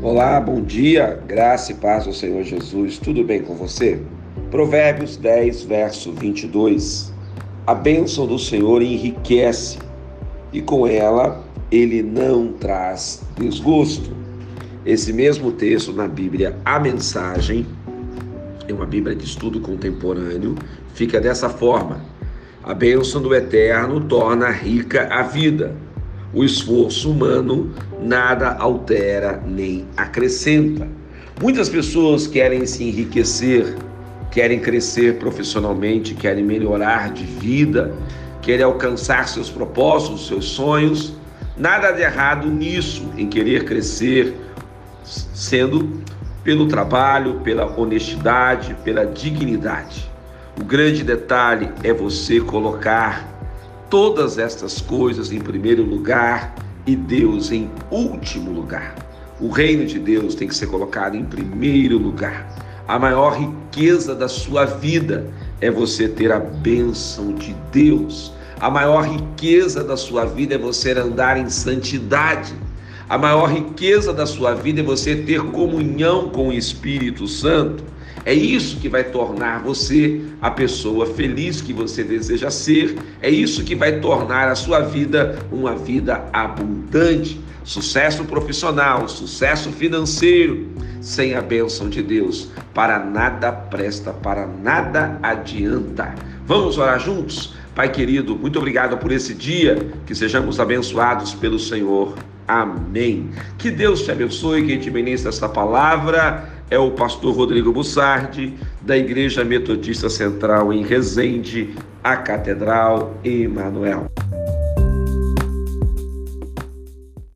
Olá, bom dia, graça e paz ao Senhor Jesus, tudo bem com você? Provérbios 10, verso 22. A bênção do Senhor enriquece e com ela ele não traz desgosto. Esse mesmo texto na Bíblia, a mensagem, é uma Bíblia de estudo contemporâneo, fica dessa forma: A bênção do Eterno torna rica a vida o esforço humano nada altera nem acrescenta. Muitas pessoas querem se enriquecer, querem crescer profissionalmente, querem melhorar de vida, querem alcançar seus propósitos, seus sonhos. Nada de errado nisso, em querer crescer, sendo pelo trabalho, pela honestidade, pela dignidade. O grande detalhe é você colocar todas estas coisas em primeiro lugar e Deus em último lugar. O reino de Deus tem que ser colocado em primeiro lugar. A maior riqueza da sua vida é você ter a bênção de Deus. A maior riqueza da sua vida é você andar em santidade. A maior riqueza da sua vida é você ter comunhão com o Espírito Santo. É isso que vai tornar você a pessoa feliz que você deseja ser. É isso que vai tornar a sua vida uma vida abundante. Sucesso profissional, sucesso financeiro, sem a bênção de Deus, para nada presta, para nada adianta. Vamos orar juntos? Pai querido, muito obrigado por esse dia, que sejamos abençoados pelo Senhor. Amém. Que Deus te abençoe, quem te ministra esta palavra é o pastor Rodrigo Bussardi, da Igreja Metodista Central em Resende, a Catedral Emanuel.